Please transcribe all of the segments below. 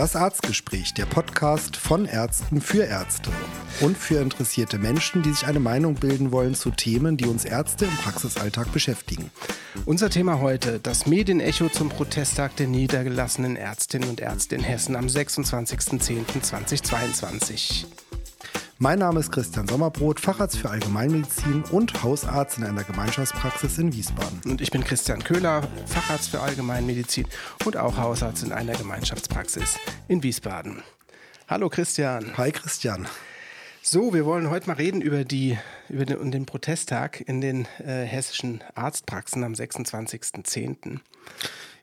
Das Arztgespräch, der Podcast von Ärzten für Ärzte und für interessierte Menschen, die sich eine Meinung bilden wollen zu Themen, die uns Ärzte im Praxisalltag beschäftigen. Unser Thema heute, das Medienecho zum Protesttag der niedergelassenen Ärztinnen und Ärzte in Hessen am 26.10.2022. Mein Name ist Christian Sommerbrot, Facharzt für Allgemeinmedizin und Hausarzt in einer Gemeinschaftspraxis in Wiesbaden. Und ich bin Christian Köhler, Facharzt für Allgemeinmedizin und auch Hausarzt in einer Gemeinschaftspraxis in Wiesbaden. Hallo Christian. Hi Christian. So, wir wollen heute mal reden über, die, über den, den Protesttag in den äh, hessischen Arztpraxen am 26.10.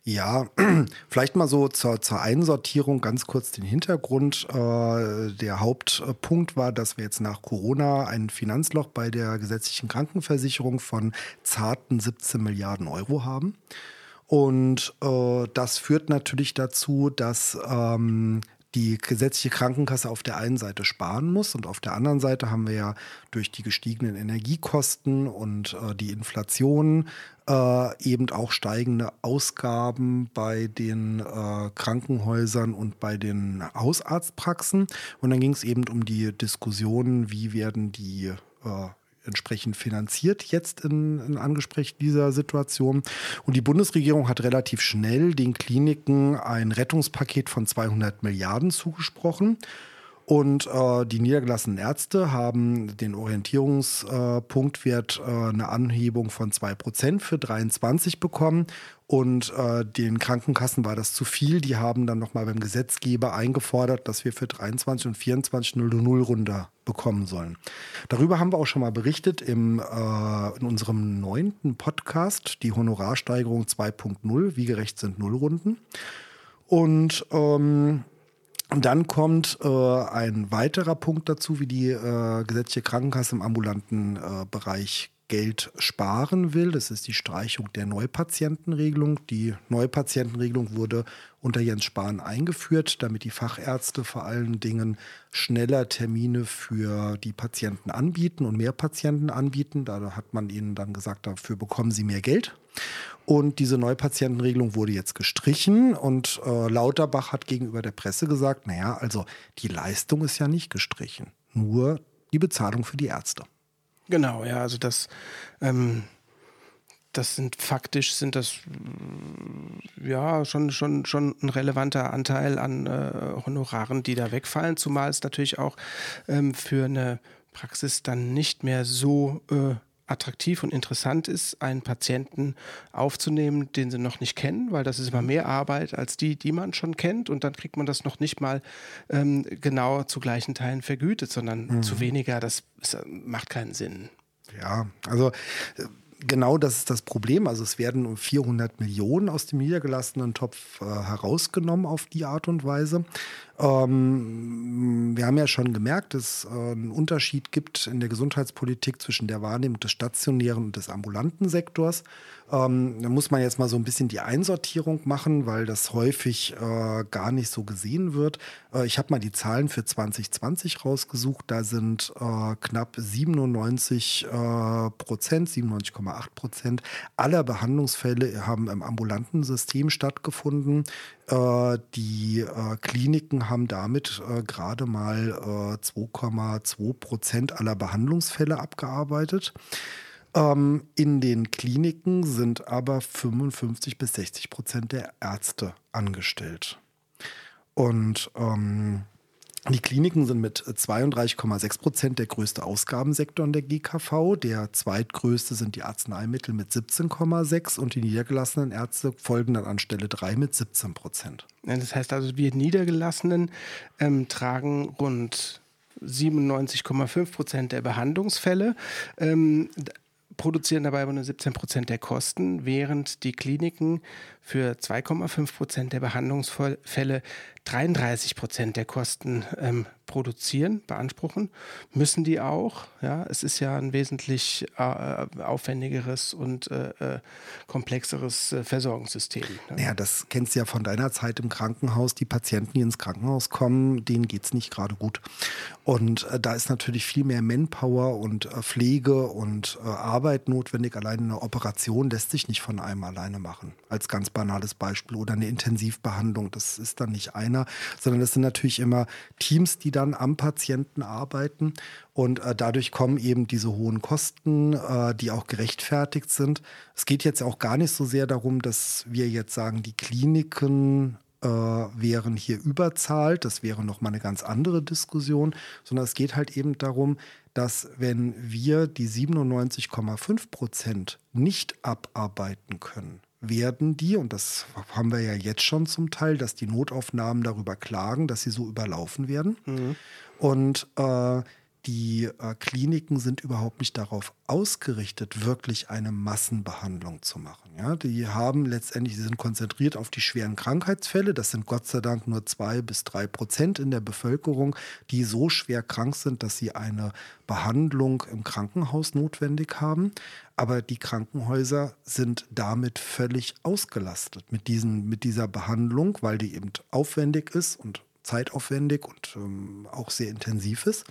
Ja, vielleicht mal so zur, zur Einsortierung ganz kurz den Hintergrund. Äh, der Hauptpunkt war, dass wir jetzt nach Corona ein Finanzloch bei der gesetzlichen Krankenversicherung von zarten 17 Milliarden Euro haben. Und äh, das führt natürlich dazu, dass ähm, die gesetzliche Krankenkasse auf der einen Seite sparen muss und auf der anderen Seite haben wir ja durch die gestiegenen Energiekosten und äh, die Inflation äh, eben auch steigende Ausgaben bei den äh, Krankenhäusern und bei den Hausarztpraxen. Und dann ging es eben um die Diskussion, wie werden die äh, entsprechend finanziert jetzt in, in Angespräch dieser Situation. Und die Bundesregierung hat relativ schnell den Kliniken ein Rettungspaket von 200 Milliarden zugesprochen. Und äh, die niedergelassenen Ärzte haben den Orientierungspunktwert äh, äh, eine Anhebung von 2% für 23 bekommen. Und äh, den Krankenkassen war das zu viel. Die haben dann nochmal beim Gesetzgeber eingefordert, dass wir für 23 und 24 0 runter bekommen sollen. Darüber haben wir auch schon mal berichtet im, äh, in unserem neunten Podcast, die Honorarsteigerung 2.0, wie gerecht sind Nullrunden. Und ähm, und dann kommt äh, ein weiterer Punkt dazu, wie die äh, gesetzliche Krankenkasse im ambulanten äh, Bereich Geld sparen will. Das ist die Streichung der Neupatientenregelung. Die Neupatientenregelung wurde unter Jens Spahn eingeführt, damit die Fachärzte vor allen Dingen schneller Termine für die Patienten anbieten und mehr Patienten anbieten. Da hat man ihnen dann gesagt, dafür bekommen sie mehr Geld. Und diese Neupatientenregelung wurde jetzt gestrichen und äh, Lauterbach hat gegenüber der Presse gesagt, naja, also die Leistung ist ja nicht gestrichen, nur die Bezahlung für die Ärzte. Genau, ja, also das, ähm, das sind faktisch sind das ja schon, schon, schon ein relevanter Anteil an äh, Honoraren, die da wegfallen, zumal es natürlich auch ähm, für eine Praxis dann nicht mehr so äh, attraktiv und interessant ist, einen Patienten aufzunehmen, den sie noch nicht kennen, weil das ist immer mehr Arbeit als die, die man schon kennt. Und dann kriegt man das noch nicht mal ähm, genau zu gleichen Teilen vergütet, sondern mhm. zu weniger. Das, das macht keinen Sinn. Ja, also äh, genau das ist das Problem. Also es werden 400 Millionen aus dem niedergelassenen Topf äh, herausgenommen auf die Art und Weise. Ähm, wir haben ja schon gemerkt, dass es äh, einen Unterschied gibt in der Gesundheitspolitik zwischen der Wahrnehmung des stationären und des ambulanten Sektors. Ähm, da muss man jetzt mal so ein bisschen die Einsortierung machen, weil das häufig äh, gar nicht so gesehen wird. Äh, ich habe mal die Zahlen für 2020 rausgesucht. Da sind äh, knapp 97 äh, Prozent, 97,8 Prozent aller Behandlungsfälle haben im ambulanten System stattgefunden. Äh, die äh, Kliniken haben damit äh, gerade mal 2,2 Prozent aller Behandlungsfälle abgearbeitet. Ähm, in den Kliniken sind aber 55 bis 60 Prozent der Ärzte angestellt. Und ähm, die Kliniken sind mit 32,6 Prozent der größte Ausgabensektor in der GKV. Der zweitgrößte sind die Arzneimittel mit 17,6 und die niedergelassenen Ärzte folgen dann an Stelle 3 mit 17 Prozent. Das heißt also, wir Niedergelassenen ähm, tragen rund 97,5 Prozent der Behandlungsfälle. Ähm, produzieren dabei aber nur 17 Prozent der Kosten, während die Kliniken für 2,5 Prozent der Behandlungsfälle 33 Prozent der Kosten ähm, produzieren, beanspruchen, müssen die auch. Ja, es ist ja ein wesentlich äh, aufwendigeres und äh, äh komplexeres äh, Versorgungssystem. Ne? Ja, das kennst du ja von deiner Zeit im Krankenhaus. Die Patienten, die ins Krankenhaus kommen, denen geht es nicht gerade gut. Und äh, da ist natürlich viel mehr Manpower und äh, Pflege und Arbeit notwendig. Allein eine Operation lässt sich nicht von einem alleine machen. Als ganz banales Beispiel. Oder eine Intensivbehandlung. Das ist dann nicht einer, sondern das sind natürlich immer Teams, die dann am Patienten arbeiten. Und äh, dadurch kommen eben diese hohen Kosten, äh, die auch gerechtfertigt sind. Es geht jetzt auch gar nicht so sehr darum, dass wir jetzt sagen, die Kliniken äh, wären hier überzahlt. Das wäre nochmal eine ganz andere Diskussion, sondern es geht halt eben darum, dass wenn wir die 97,5 Prozent nicht abarbeiten können, werden die, und das haben wir ja jetzt schon zum Teil, dass die Notaufnahmen darüber klagen, dass sie so überlaufen werden. Mhm. Und äh, die äh, Kliniken sind überhaupt nicht darauf ausgerichtet, wirklich eine Massenbehandlung zu machen. Ja, die haben letztendlich, sie sind konzentriert auf die schweren Krankheitsfälle. Das sind Gott sei Dank nur zwei bis drei Prozent in der Bevölkerung, die so schwer krank sind, dass sie eine Behandlung im Krankenhaus notwendig haben. Aber die Krankenhäuser sind damit völlig ausgelastet mit, diesen, mit dieser Behandlung, weil die eben aufwendig ist und zeitaufwendig und ähm, auch sehr intensiv ist.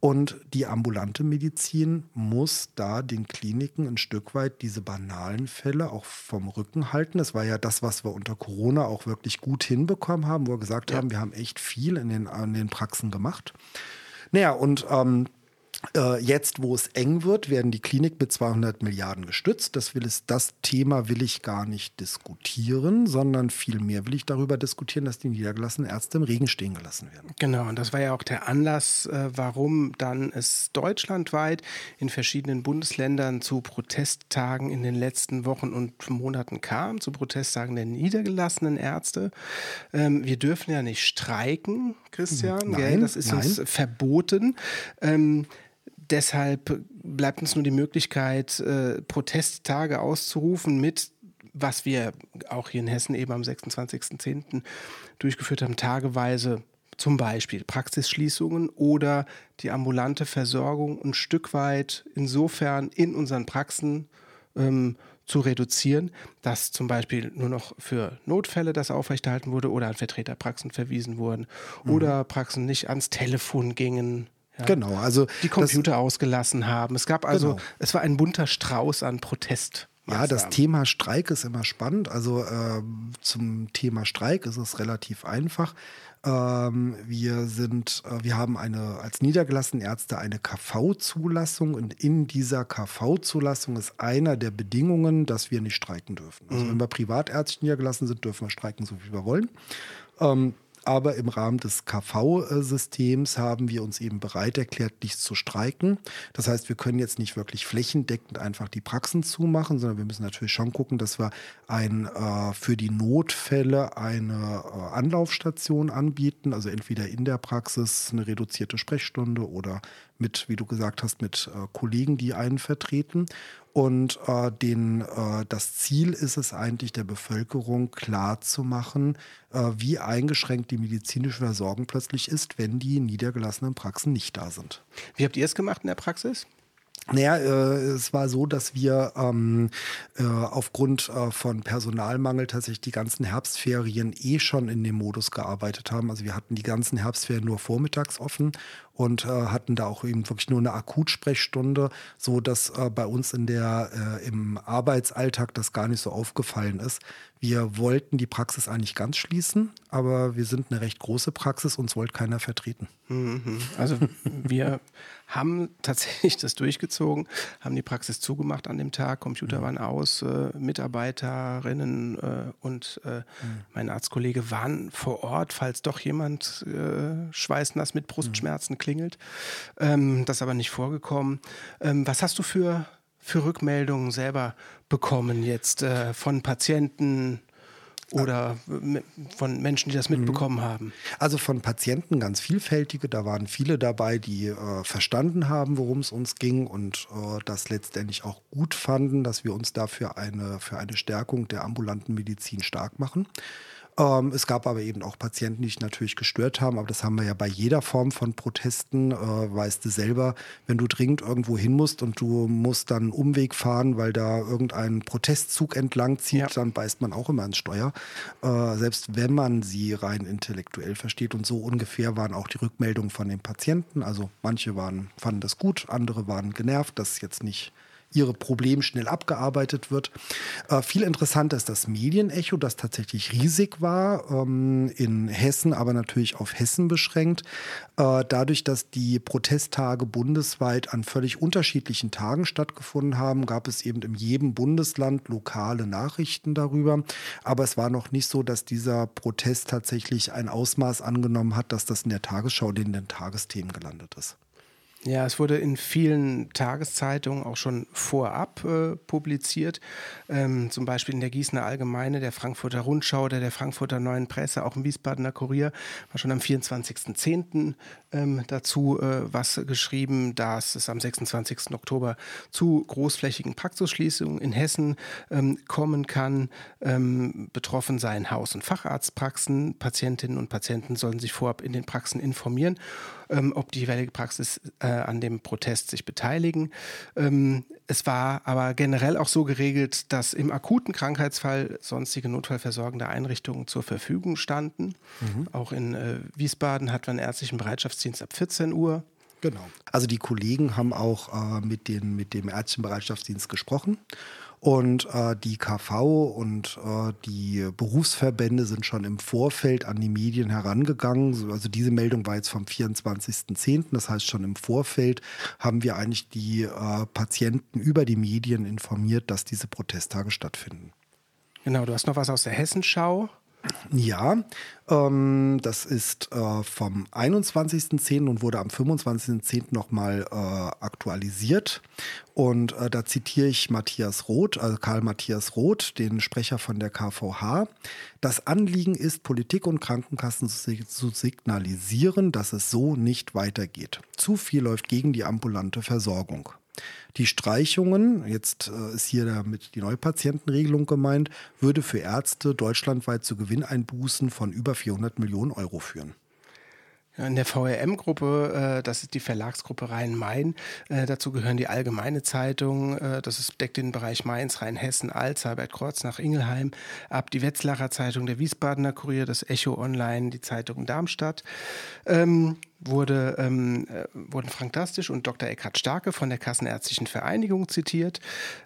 Und die ambulante Medizin muss da den Kliniken ein Stück weit diese banalen Fälle auch vom Rücken halten. Das war ja das, was wir unter Corona auch wirklich gut hinbekommen haben, wo wir gesagt ja. haben, wir haben echt viel in den, in den Praxen gemacht. Naja, und ähm, äh, jetzt, wo es eng wird, werden die Klinik mit 200 Milliarden gestützt. Das, will es, das Thema will ich gar nicht diskutieren, sondern vielmehr will ich darüber diskutieren, dass die niedergelassenen Ärzte im Regen stehen gelassen werden. Genau, und das war ja auch der Anlass, äh, warum dann es deutschlandweit in verschiedenen Bundesländern zu Protesttagen in den letzten Wochen und Monaten kam, zu Protesttagen der niedergelassenen Ärzte. Ähm, wir dürfen ja nicht streiken, Christian, nein, das ist nein. uns verboten. Deshalb bleibt uns nur die Möglichkeit, äh, Protesttage auszurufen mit, was wir auch hier in Hessen eben am 26.10. durchgeführt haben, tageweise zum Beispiel Praxisschließungen oder die ambulante Versorgung ein Stück weit insofern in unseren Praxen ähm, zu reduzieren, dass zum Beispiel nur noch für Notfälle das aufrechterhalten wurde oder an Vertreterpraxen verwiesen wurden mhm. oder Praxen nicht ans Telefon gingen ja. Genau, also die Computer ausgelassen haben. Es gab also, genau. es war ein bunter Strauß an Protest. Ja, das Thema Streik ist immer spannend. Also äh, zum Thema Streik ist es relativ einfach. Ähm, wir sind, äh, wir haben eine als niedergelassene Ärzte eine KV-Zulassung und in dieser KV-Zulassung ist einer der Bedingungen, dass wir nicht streiken dürfen. Also mhm. wenn wir privatärztlich niedergelassen sind, dürfen wir streiken, so wie wir wollen. Ähm, aber im Rahmen des KV-Systems haben wir uns eben bereit erklärt, nicht zu streiken. Das heißt, wir können jetzt nicht wirklich flächendeckend einfach die Praxen zumachen, sondern wir müssen natürlich schon gucken, dass wir ein, äh, für die Notfälle eine äh, Anlaufstation anbieten, also entweder in der Praxis eine reduzierte Sprechstunde oder mit, wie du gesagt hast, mit äh, Kollegen, die einen vertreten. Und äh, den, äh, das Ziel ist es eigentlich, der Bevölkerung klarzumachen, äh, wie eingeschränkt die medizinische Versorgung plötzlich ist, wenn die niedergelassenen Praxen nicht da sind. Wie habt ihr es gemacht in der Praxis? Naja, äh, es war so, dass wir ähm, äh, aufgrund äh, von Personalmangel tatsächlich die ganzen Herbstferien eh schon in dem Modus gearbeitet haben. Also wir hatten die ganzen Herbstferien nur vormittags offen und äh, hatten da auch eben wirklich nur eine Akutsprechstunde, so dass äh, bei uns in der äh, im Arbeitsalltag das gar nicht so aufgefallen ist. Wir wollten die Praxis eigentlich ganz schließen, aber wir sind eine recht große Praxis, uns wollte keiner vertreten. Mhm. Also wir haben tatsächlich das durchgezogen, haben die Praxis zugemacht an dem Tag, Computer mhm. waren aus, äh, Mitarbeiterinnen äh, und äh, mhm. mein Arztkollege waren vor Ort, falls doch jemand äh, schweißnass mit Brustschmerzen klingt geklingelt. Ähm, das ist aber nicht vorgekommen. Ähm, was hast du für, für Rückmeldungen selber bekommen jetzt äh, von Patienten? Oder von Menschen, die das mhm. mitbekommen haben? Also von Patienten ganz vielfältige. Da waren viele dabei, die äh, verstanden haben, worum es uns ging und äh, das letztendlich auch gut fanden, dass wir uns dafür eine, für eine Stärkung der ambulanten Medizin stark machen. Ähm, es gab aber eben auch Patienten, die sich natürlich gestört haben. Aber das haben wir ja bei jeder Form von Protesten. Äh, weißt du selber, wenn du dringend irgendwo hin musst und du musst dann einen Umweg fahren, weil da irgendein Protestzug entlang zieht, ja. dann beißt man auch immer ins Steuer. Äh, selbst wenn man sie rein intellektuell versteht. Und so ungefähr waren auch die Rückmeldungen von den Patienten. Also manche waren, fanden das gut, andere waren genervt, dass jetzt nicht ihre Problem schnell abgearbeitet wird. Äh, viel interessanter ist das Medienecho, das tatsächlich riesig war, ähm, in Hessen, aber natürlich auf Hessen beschränkt. Äh, dadurch, dass die Protesttage bundesweit an völlig unterschiedlichen Tagen stattgefunden haben, gab es eben in jedem Bundesland lokale Nachrichten darüber. Aber es war noch nicht so, dass dieser Protest tatsächlich ein Ausmaß angenommen hat, dass das in der Tagesschau in den Tagesthemen gelandet ist. Ja, es wurde in vielen Tageszeitungen auch schon vorab äh, publiziert. Ähm, zum Beispiel in der Gießener Allgemeine, der Frankfurter Rundschau, der, der Frankfurter Neuen Presse, auch im Wiesbadener Kurier war schon am 24.10. Ähm, dazu äh, was geschrieben, dass es am 26. Oktober zu großflächigen Praxisschließungen in Hessen ähm, kommen kann. Ähm, betroffen seien Haus- und Facharztpraxen. Patientinnen und Patienten sollen sich vorab in den Praxen informieren ähm, ob die jeweilige Praxis äh, an dem Protest sich beteiligen. Ähm, es war aber generell auch so geregelt, dass im akuten Krankheitsfall sonstige notfallversorgende Einrichtungen zur Verfügung standen. Mhm. Auch in äh, Wiesbaden hat man ärztlichen Bereitschaftsdienst ab 14 Uhr. Genau. Also die Kollegen haben auch äh, mit, den, mit dem ärztlichen Bereitschaftsdienst gesprochen und äh, die KV und äh, die Berufsverbände sind schon im Vorfeld an die Medien herangegangen. Also diese Meldung war jetzt vom 24.10. Das heißt, schon im Vorfeld haben wir eigentlich die äh, Patienten über die Medien informiert, dass diese Protesttage stattfinden. Genau, du hast noch was aus der Hessenschau. Ja, ähm, das ist äh, vom 21.10. und wurde am 25.10. nochmal äh, aktualisiert. Und äh, da zitiere ich Matthias Roth, also Karl Matthias Roth, den Sprecher von der KVH. Das Anliegen ist, Politik und Krankenkassen zu signalisieren, dass es so nicht weitergeht. Zu viel läuft gegen die ambulante Versorgung. Die Streichungen, jetzt äh, ist hier damit die Neupatientenregelung gemeint, würde für Ärzte deutschlandweit zu Gewinneinbußen von über 400 Millionen Euro führen. In der VRM-Gruppe, äh, das ist die Verlagsgruppe Rhein-Main, äh, dazu gehören die Allgemeine Zeitung, das deckt den Bereich Mainz, Rheinhessen, Alz, Albert Kreuz nach Ingelheim, ab die Wetzlarer Zeitung, der Wiesbadener Kurier, das Echo Online, die Zeitung Darmstadt. Wurde, ähm, äh, wurden Frank Dastisch und Dr. Eckhard Starke von der Kassenärztlichen Vereinigung zitiert,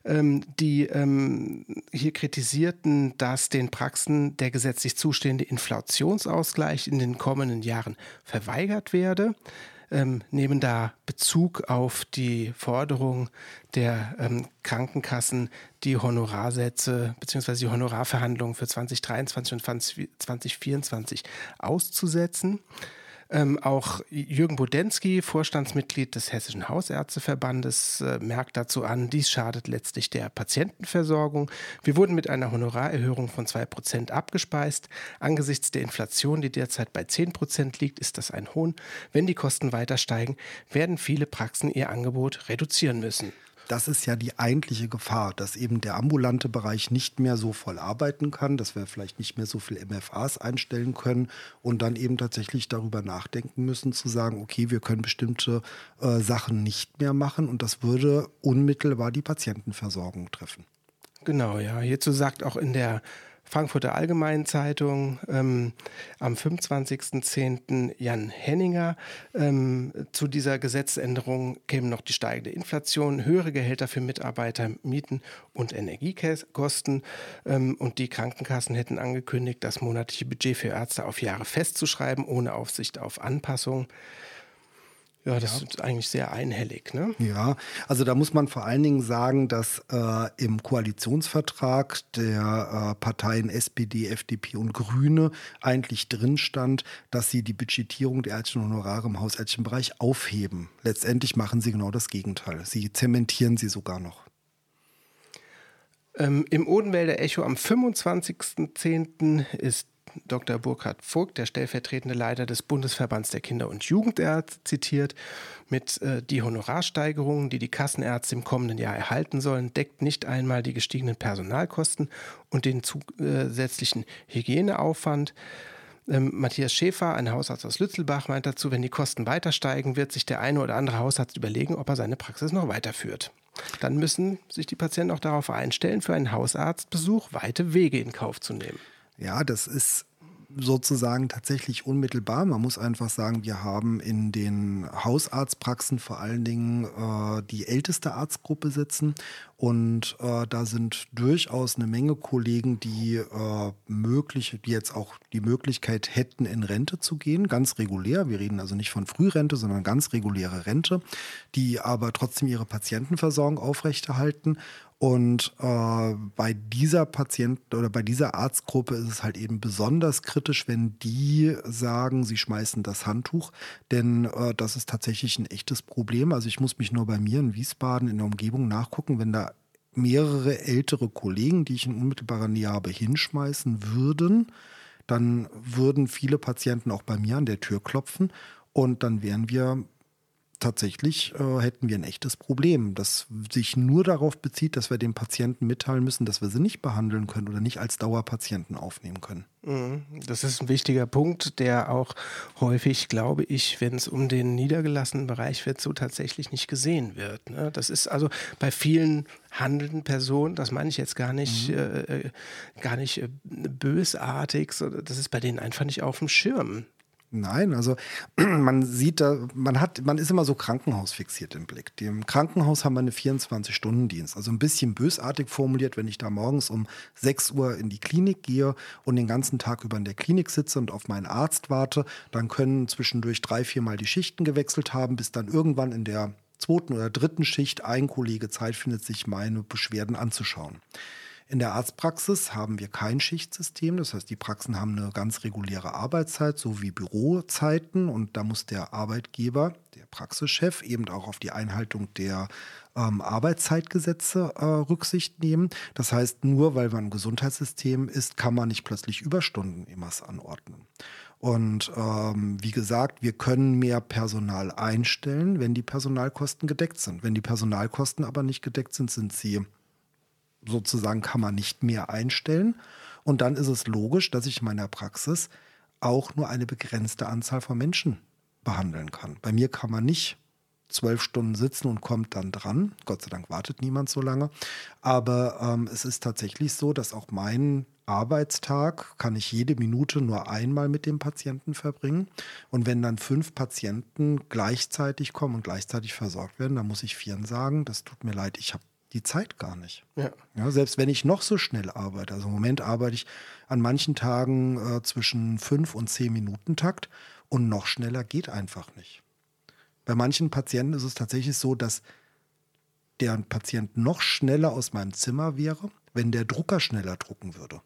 ähm, die ähm, hier kritisierten, dass den Praxen der gesetzlich zustehende Inflationsausgleich in den kommenden Jahren verweigert werde. Ähm, nehmen da Bezug auf die Forderung der ähm, Krankenkassen, die Honorarsätze bzw. die Honorarverhandlungen für 2023 und 2024 auszusetzen. Ähm, auch Jürgen Budensky, Vorstandsmitglied des Hessischen Hausärzteverbandes, äh, merkt dazu an, dies schadet letztlich der Patientenversorgung. Wir wurden mit einer Honorarerhöhung von 2% abgespeist. Angesichts der Inflation, die derzeit bei 10% liegt, ist das ein Hohn. Wenn die Kosten weiter steigen, werden viele Praxen ihr Angebot reduzieren müssen das ist ja die eigentliche Gefahr, dass eben der ambulante Bereich nicht mehr so voll arbeiten kann, dass wir vielleicht nicht mehr so viel MFAs einstellen können und dann eben tatsächlich darüber nachdenken müssen, zu sagen, okay, wir können bestimmte äh, Sachen nicht mehr machen und das würde unmittelbar die Patientenversorgung treffen. Genau, ja. Hierzu sagt auch in der Frankfurter Allgemeinen Zeitung ähm, am 25.10. Jan Henninger. Ähm, zu dieser Gesetzänderung kämen noch die steigende Inflation, höhere Gehälter für Mitarbeiter, Mieten und Energiekosten. Ähm, und die Krankenkassen hätten angekündigt, das monatliche Budget für Ärzte auf Jahre festzuschreiben, ohne Aufsicht auf Anpassung. Ja, das ja. ist eigentlich sehr einhellig. Ne? Ja, also da muss man vor allen Dingen sagen, dass äh, im Koalitionsvertrag der äh, Parteien SPD, FDP und Grüne eigentlich drin stand, dass sie die Budgetierung der ärztlichen Honorare im hausärztlichen Bereich aufheben. Letztendlich machen sie genau das Gegenteil. Sie zementieren sie sogar noch. Ähm, Im Odenwälder Echo am 25.10. ist Dr. Burkhard Vogt, der stellvertretende Leiter des Bundesverbands der Kinder- und Jugendärzte, zitiert mit äh, die Honorarsteigerungen, die die Kassenärzte im kommenden Jahr erhalten sollen, deckt nicht einmal die gestiegenen Personalkosten und den zusätzlichen Hygieneaufwand. Ähm, Matthias Schäfer, ein Hausarzt aus Lützelbach, meint dazu, wenn die Kosten weiter steigen, wird sich der eine oder andere Hausarzt überlegen, ob er seine Praxis noch weiterführt. Dann müssen sich die Patienten auch darauf einstellen, für einen Hausarztbesuch weite Wege in Kauf zu nehmen. Ja, das ist sozusagen tatsächlich unmittelbar. Man muss einfach sagen, wir haben in den Hausarztpraxen vor allen Dingen äh, die älteste Arztgruppe sitzen und äh, da sind durchaus eine Menge Kollegen, die äh, möglich, die jetzt auch die Möglichkeit hätten, in Rente zu gehen, ganz regulär. Wir reden also nicht von Frührente, sondern ganz reguläre Rente, die aber trotzdem ihre Patientenversorgung aufrechterhalten und äh, bei dieser Patienten oder bei dieser Arztgruppe ist es halt eben besonders kritisch, wenn die sagen, sie schmeißen das Handtuch, denn äh, das ist tatsächlich ein echtes Problem. Also ich muss mich nur bei mir in Wiesbaden in der Umgebung nachgucken, wenn da mehrere ältere Kollegen, die ich in unmittelbarer Nähe habe, hinschmeißen würden, dann würden viele Patienten auch bei mir an der Tür klopfen und dann wären wir tatsächlich äh, hätten wir ein echtes Problem, das sich nur darauf bezieht, dass wir dem Patienten mitteilen müssen, dass wir sie nicht behandeln können oder nicht als Dauerpatienten aufnehmen können. Mhm. Das ist ein wichtiger Punkt, der auch häufig, glaube ich, wenn es um den niedergelassenen Bereich wird, so tatsächlich nicht gesehen wird. Ne? Das ist also bei vielen handelnden Personen, das meine ich jetzt gar nicht, mhm. äh, äh gar nicht äh, bösartig, das ist bei denen einfach nicht auf dem Schirm. Nein, also man sieht da, man hat, man ist immer so krankenhausfixiert im Blick. Im Krankenhaus haben wir eine 24-Stunden-Dienst. Also ein bisschen bösartig formuliert, wenn ich da morgens um 6 Uhr in die Klinik gehe und den ganzen Tag über in der Klinik sitze und auf meinen Arzt warte, dann können zwischendurch drei, vier Mal die Schichten gewechselt haben, bis dann irgendwann in der zweiten oder dritten Schicht ein Kollege Zeit findet, sich meine Beschwerden anzuschauen. In der Arztpraxis haben wir kein Schichtsystem. Das heißt, die Praxen haben eine ganz reguläre Arbeitszeit, so wie Bürozeiten. Und da muss der Arbeitgeber, der Praxischef, eben auch auf die Einhaltung der ähm, Arbeitszeitgesetze äh, Rücksicht nehmen. Das heißt, nur weil man ein Gesundheitssystem ist, kann man nicht plötzlich Überstunden immer anordnen. Und ähm, wie gesagt, wir können mehr Personal einstellen, wenn die Personalkosten gedeckt sind. Wenn die Personalkosten aber nicht gedeckt sind, sind sie sozusagen kann man nicht mehr einstellen. Und dann ist es logisch, dass ich in meiner Praxis auch nur eine begrenzte Anzahl von Menschen behandeln kann. Bei mir kann man nicht zwölf Stunden sitzen und kommt dann dran. Gott sei Dank wartet niemand so lange. Aber ähm, es ist tatsächlich so, dass auch mein Arbeitstag kann ich jede Minute nur einmal mit dem Patienten verbringen. Und wenn dann fünf Patienten gleichzeitig kommen und gleichzeitig versorgt werden, dann muss ich vieren sagen, das tut mir leid, ich habe die Zeit gar nicht. Ja. ja. selbst wenn ich noch so schnell arbeite, also im Moment arbeite ich an manchen Tagen äh, zwischen fünf und zehn Minuten Takt und noch schneller geht einfach nicht. Bei manchen Patienten ist es tatsächlich so, dass der Patient noch schneller aus meinem Zimmer wäre, wenn der Drucker schneller drucken würde.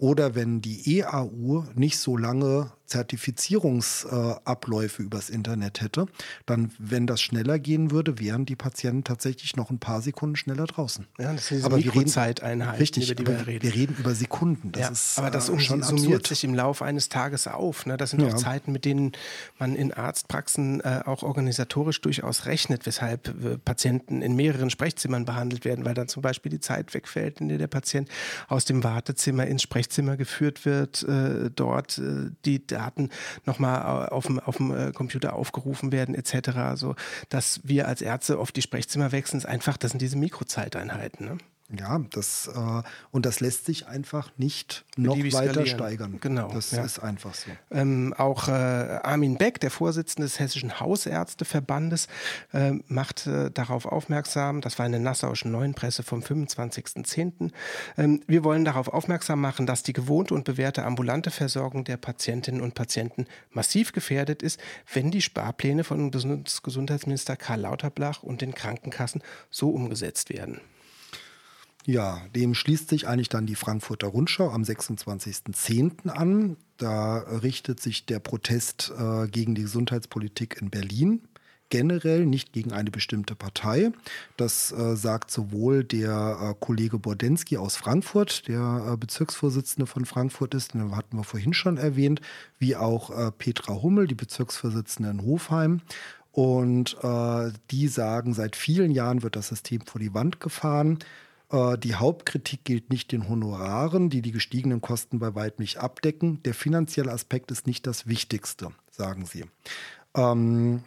Oder wenn die EAU nicht so lange Zertifizierungsabläufe äh, übers Internet hätte, dann, wenn das schneller gehen würde, wären die Patienten tatsächlich noch ein paar Sekunden schneller draußen. Ja, das sind aber Mikrozeiteinheiten, richtig, über die wir reden. Wir reden über Sekunden. Das ja, ist, aber das äh, schon summiert absurd. sich im Laufe eines Tages auf. Ne? Das sind ja. auch Zeiten, mit denen man in Arztpraxen äh, auch organisatorisch durchaus rechnet, weshalb äh, Patienten in mehreren Sprechzimmern behandelt werden, weil dann zum Beispiel die Zeit wegfällt, in der der Patient aus dem Wartezimmer ins Sprechzimmer geführt wird, äh, dort äh, die Daten nochmal auf dem, auf dem äh, Computer aufgerufen werden etc. Also, dass wir als Ärzte auf die Sprechzimmer wechseln, ist einfach, das sind diese Mikrozeiteinheiten. Ne? Ja, das äh, und das lässt sich einfach nicht noch weiter skalieren. steigern. Genau. Das ja. ist einfach so. Ähm, auch äh, Armin Beck, der Vorsitzende des Hessischen Hausärzteverbandes, äh, macht äh, darauf aufmerksam, das war in der Nassauischen Neuen Presse vom 25.10. Ähm, wir wollen darauf aufmerksam machen, dass die gewohnte und bewährte ambulante Versorgung der Patientinnen und Patienten massiv gefährdet ist, wenn die Sparpläne von Gesundheitsminister Karl Lauterbach und den Krankenkassen so umgesetzt werden. Ja, dem schließt sich eigentlich dann die Frankfurter Rundschau am 26.10. an. Da richtet sich der Protest äh, gegen die Gesundheitspolitik in Berlin generell, nicht gegen eine bestimmte Partei. Das äh, sagt sowohl der äh, Kollege Bordensky aus Frankfurt, der äh, Bezirksvorsitzende von Frankfurt ist, den hatten wir vorhin schon erwähnt, wie auch äh, Petra Hummel, die Bezirksvorsitzende in Hofheim. Und äh, die sagen, seit vielen Jahren wird das System vor die Wand gefahren. Äh, die Hauptkritik gilt nicht den Honoraren, die die gestiegenen Kosten bei weitem nicht abdecken. Der finanzielle Aspekt ist nicht das Wichtigste, sagen sie. Ähm,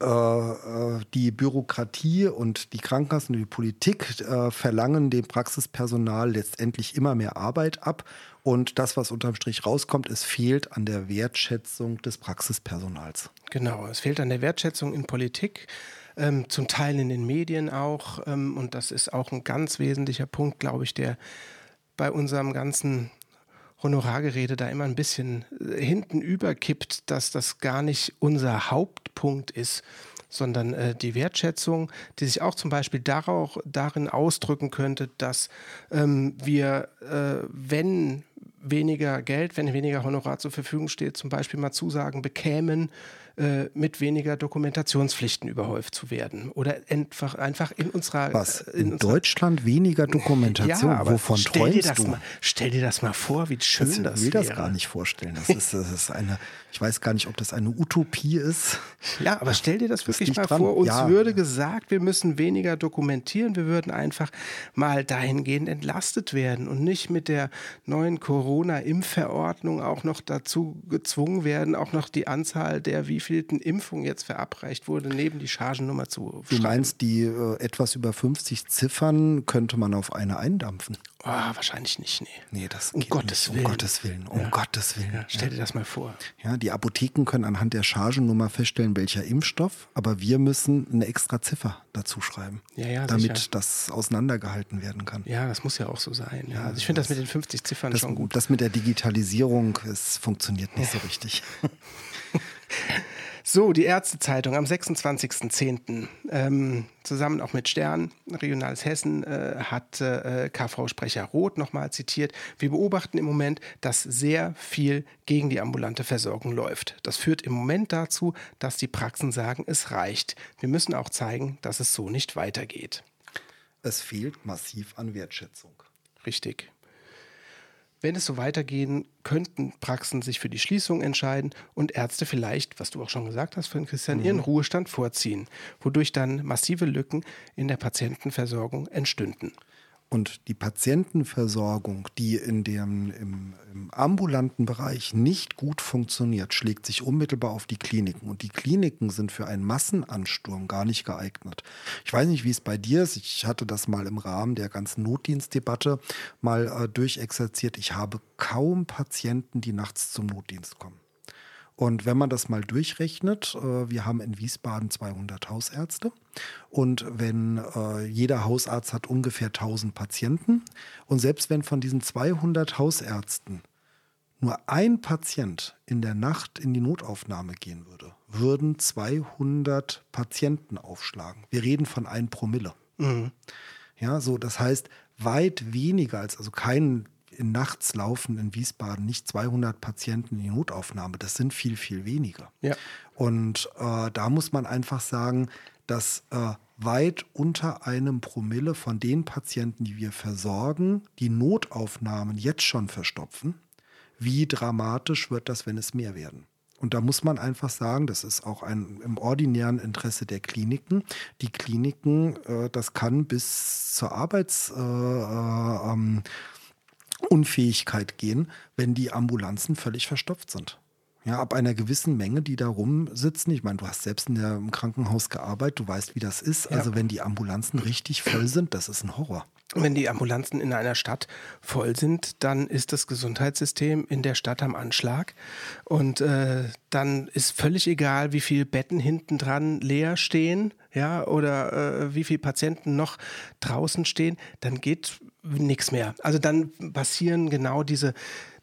äh, äh, die Bürokratie und die Krankenkassen und die Politik äh, verlangen dem Praxispersonal letztendlich immer mehr Arbeit ab. Und das, was unterm Strich rauskommt, es fehlt an der Wertschätzung des Praxispersonals. Genau, es fehlt an der Wertschätzung in Politik. Ähm, zum Teil in den Medien auch. Ähm, und das ist auch ein ganz wesentlicher Punkt, glaube ich, der bei unserem ganzen Honorargerede da immer ein bisschen äh, hinten überkippt, dass das gar nicht unser Hauptpunkt ist, sondern äh, die Wertschätzung, die sich auch zum Beispiel darauf, darin ausdrücken könnte, dass ähm, wir, äh, wenn weniger Geld, wenn weniger Honorar zur Verfügung steht, zum Beispiel mal Zusagen bekämen, äh, mit weniger Dokumentationspflichten überhäuft zu werden. Oder einfach, einfach in unserer. Was? Äh, in, in unserer, Deutschland weniger Dokumentation? Ja, Wovon träumst du? Mal, stell dir das mal vor, wie schön das, das Ich will das gar nicht vorstellen. Das ist, das ist eine, ich weiß gar nicht, ob das eine Utopie ist. Ja, aber stell dir das wirklich mal dran. vor. Uns ja. würde gesagt, wir müssen weniger dokumentieren. Wir würden einfach mal dahingehend entlastet werden und nicht mit der neuen Corona-Impfverordnung auch noch dazu gezwungen werden, auch noch die Anzahl der wie wievielten Impfung jetzt verabreicht wurde, neben die Chargennummer zu Du meinst, die äh, etwas über 50 Ziffern könnte man auf eine eindampfen? Oh, wahrscheinlich nicht, nee. Nee, das um Gottes nicht. Willen. Um Gottes Willen. Um ja. Gottes Willen. Ja, stell dir das mal vor. Ja, die Apotheken können anhand der Chargennummer feststellen, welcher Impfstoff, aber wir müssen eine extra Ziffer dazu schreiben, ja, ja, damit sicher. das auseinandergehalten werden kann. Ja, das muss ja auch so sein. Ja. Also ich finde das, das, mit den 50 Ziffern das, schon gut. Das mit der Digitalisierung, es funktioniert nicht so richtig. So, die Ärztezeitung am 26.10. Ähm, zusammen auch mit Stern, Regionales Hessen, äh, hat äh, KV-Sprecher Roth nochmal zitiert. Wir beobachten im Moment, dass sehr viel gegen die ambulante Versorgung läuft. Das führt im Moment dazu, dass die Praxen sagen, es reicht. Wir müssen auch zeigen, dass es so nicht weitergeht. Es fehlt massiv an Wertschätzung. Richtig. Wenn es so weitergehen, könnten Praxen sich für die Schließung entscheiden und Ärzte vielleicht, was du auch schon gesagt hast, Christian, mhm. ihren Ruhestand vorziehen, wodurch dann massive Lücken in der Patientenversorgung entstünden. Und die Patientenversorgung, die in dem, im, im, ambulanten Bereich nicht gut funktioniert, schlägt sich unmittelbar auf die Kliniken. Und die Kliniken sind für einen Massenansturm gar nicht geeignet. Ich weiß nicht, wie es bei dir ist. Ich hatte das mal im Rahmen der ganzen Notdienstdebatte mal äh, durchexerziert. Ich habe kaum Patienten, die nachts zum Notdienst kommen. Und wenn man das mal durchrechnet, äh, wir haben in Wiesbaden 200 Hausärzte und wenn äh, jeder Hausarzt hat ungefähr 1000 Patienten und selbst wenn von diesen 200 Hausärzten nur ein Patient in der Nacht in die Notaufnahme gehen würde, würden 200 Patienten aufschlagen. Wir reden von 1 Promille. Mhm. Ja, so, das heißt, weit weniger als, also kein in nachts laufen in Wiesbaden nicht 200 Patienten in die Notaufnahme. Das sind viel, viel weniger. Ja. Und äh, da muss man einfach sagen, dass äh, weit unter einem Promille von den Patienten, die wir versorgen, die Notaufnahmen jetzt schon verstopfen. Wie dramatisch wird das, wenn es mehr werden? Und da muss man einfach sagen, das ist auch ein, im ordinären Interesse der Kliniken. Die Kliniken, äh, das kann bis zur Arbeits, äh, äh, ähm, Unfähigkeit gehen, wenn die Ambulanzen völlig verstopft sind. Ja, ab einer gewissen Menge, die da rumsitzen. Ich meine, du hast selbst in der, im Krankenhaus gearbeitet, du weißt, wie das ist. Ja. Also wenn die Ambulanzen richtig voll sind, das ist ein Horror. Wenn die Ambulanzen in einer Stadt voll sind, dann ist das Gesundheitssystem in der Stadt am Anschlag. Und äh, dann ist völlig egal, wie viele Betten hinten dran leer stehen, ja, oder äh, wie viele Patienten noch draußen stehen. Dann geht nichts mehr. Also dann passieren genau diese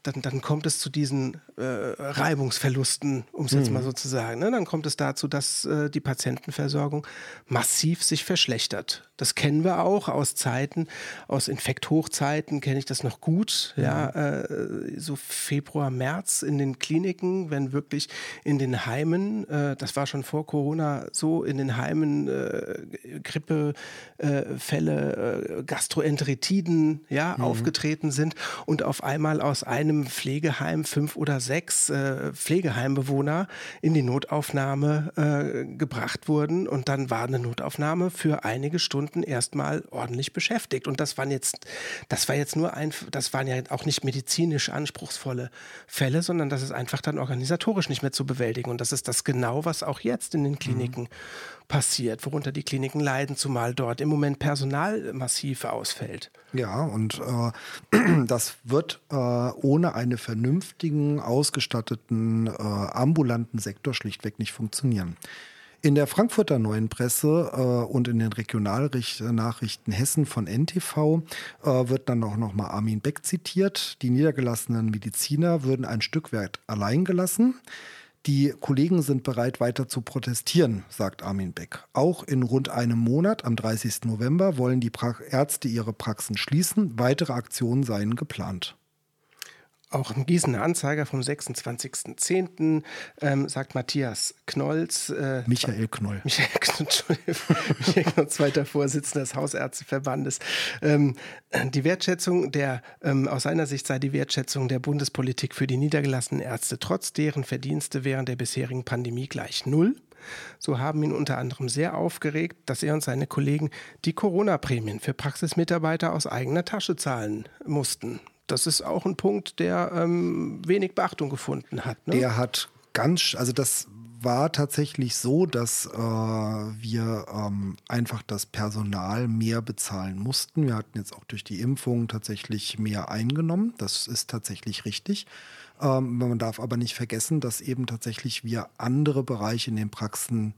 dann, dann kommt es zu diesen äh, Reibungsverlusten, um es jetzt mhm. mal so zu sagen. Ne? Dann kommt es dazu, dass äh, die Patientenversorgung massiv sich verschlechtert. Das kennen wir auch aus Zeiten, aus Infekthochzeiten kenne ich das noch gut. Mhm. Ja, äh, so Februar, März in den Kliniken, wenn wirklich in den Heimen, äh, das war schon vor Corona so, in den Heimen äh, Grippefälle, äh, Gastroenteritiden ja, mhm. aufgetreten sind und auf einmal aus einem Pflegeheim fünf oder sechs äh, Pflegeheimbewohner in die Notaufnahme äh, gebracht wurden. Und dann war eine Notaufnahme für einige Stunden erstmal ordentlich beschäftigt. Und das waren jetzt das war jetzt nur ein das waren ja auch nicht medizinisch anspruchsvolle Fälle, sondern das ist einfach dann organisatorisch nicht mehr zu bewältigen. Und das ist das genau was auch jetzt in den Kliniken mhm. passiert, worunter die Kliniken leiden, zumal dort im Moment Personal massiv ausfällt. Ja, und äh, das wird äh, ohne einen vernünftigen, ausgestatteten, äh, ambulanten Sektor schlichtweg nicht funktionieren. In der Frankfurter Neuen Presse äh, und in den Regionalnachrichten Hessen von NTV äh, wird dann auch nochmal Armin Beck zitiert. Die niedergelassenen Mediziner würden ein Stück weit allein gelassen. Die Kollegen sind bereit, weiter zu protestieren, sagt Armin Beck. Auch in rund einem Monat, am 30. November, wollen die pra Ärzte ihre Praxen schließen. Weitere Aktionen seien geplant. Auch im Gießener Anzeiger vom 26.10. Ähm, sagt Matthias Knolls. Äh, Michael Knoll. Michael Knoll, Michael Knoll zweiter Vorsitzender des Hausärzteverbandes. Ähm, die Wertschätzung der, ähm, aus seiner Sicht sei die Wertschätzung der Bundespolitik für die niedergelassenen Ärzte trotz deren Verdienste während der bisherigen Pandemie gleich null. So haben ihn unter anderem sehr aufgeregt, dass er und seine Kollegen die Corona-Prämien für Praxismitarbeiter aus eigener Tasche zahlen mussten das ist auch ein Punkt, der ähm, wenig Beachtung gefunden hat. Ne? Der hat ganz, also das war tatsächlich so, dass äh, wir ähm, einfach das Personal mehr bezahlen mussten. Wir hatten jetzt auch durch die Impfung tatsächlich mehr eingenommen. Das ist tatsächlich richtig. Ähm, man darf aber nicht vergessen, dass eben tatsächlich wir andere Bereiche in den Praxen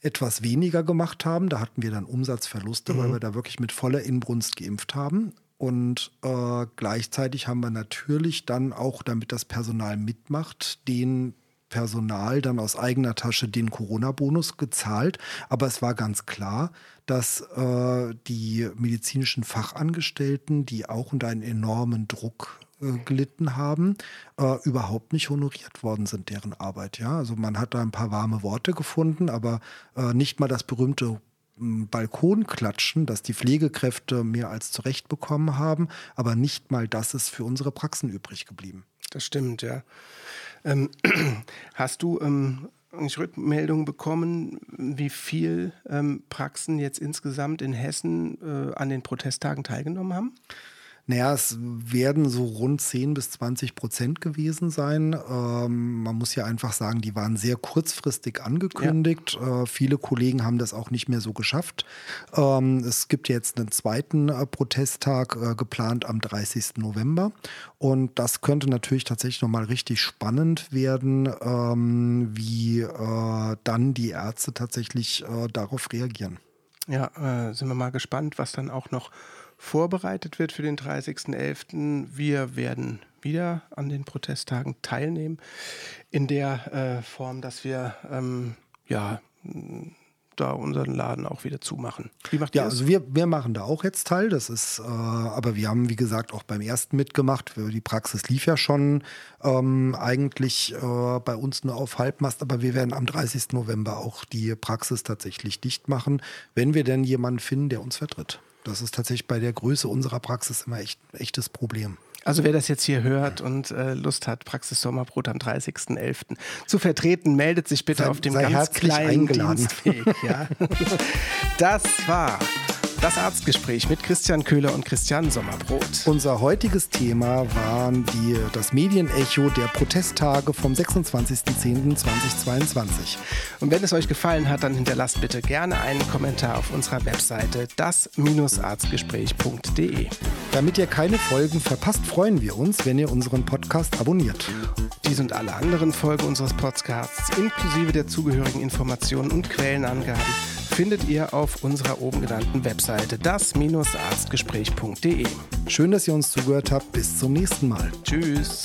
etwas weniger gemacht haben. Da hatten wir dann Umsatzverluste, mhm. weil wir da wirklich mit voller Inbrunst geimpft haben. Und äh, gleichzeitig haben wir natürlich dann auch, damit das Personal mitmacht, den Personal dann aus eigener Tasche den Corona-Bonus gezahlt. Aber es war ganz klar, dass äh, die medizinischen Fachangestellten, die auch unter einen enormen Druck äh, gelitten haben, äh, überhaupt nicht honoriert worden sind, deren Arbeit. Ja, also man hat da ein paar warme Worte gefunden, aber äh, nicht mal das berühmte Balkonklatschen, das die Pflegekräfte mehr als zurecht bekommen haben, aber nicht mal das ist für unsere Praxen übrig geblieben. Das stimmt, ja. Ähm, hast du ähm, Rückmeldungen bekommen, wie viel ähm, Praxen jetzt insgesamt in Hessen äh, an den Protesttagen teilgenommen haben? Naja, es werden so rund 10 bis 20 Prozent gewesen sein. Ähm, man muss ja einfach sagen, die waren sehr kurzfristig angekündigt. Ja. Äh, viele Kollegen haben das auch nicht mehr so geschafft. Ähm, es gibt jetzt einen zweiten äh, Protesttag äh, geplant am 30. November. Und das könnte natürlich tatsächlich nochmal richtig spannend werden, ähm, wie äh, dann die Ärzte tatsächlich äh, darauf reagieren. Ja, äh, sind wir mal gespannt, was dann auch noch vorbereitet wird für den 30.11. Wir werden wieder an den Protesttagen teilnehmen in der äh, Form, dass wir ähm, ja da unseren Laden auch wieder zumachen. Wie macht ihr ja, das? also wir, wir machen da auch jetzt teil. Das ist, äh, aber wir haben, wie gesagt, auch beim ersten mitgemacht. Die Praxis lief ja schon ähm, eigentlich äh, bei uns nur auf Halbmast, aber wir werden am 30. November auch die Praxis tatsächlich dicht machen, wenn wir denn jemanden finden, der uns vertritt. Das ist tatsächlich bei der Größe unserer Praxis immer echt ein echtes Problem. Also wer das jetzt hier hört und äh, Lust hat, Praxis Sommerbrot am 30.11. zu vertreten, meldet sich bitte sei, auf dem ganz kleinen eingeladen. Dienstweg. Ja. das war das Arztgespräch mit Christian Köhler und Christian Sommerbrot. Unser heutiges Thema waren die, das Medienecho der Protesttage vom 26.10.2022. Und wenn es euch gefallen hat, dann hinterlasst bitte gerne einen Kommentar auf unserer Webseite das-arztgespräch.de. Damit ihr keine Folgen verpasst, freuen wir uns, wenn ihr unseren Podcast abonniert. Dies und alle anderen Folgen unseres Podcasts inklusive der zugehörigen Informationen und Quellenangaben findet ihr auf unserer oben genannten Webseite das-arztgespräch.de. Schön, dass ihr uns zugehört habt. Bis zum nächsten Mal. Tschüss.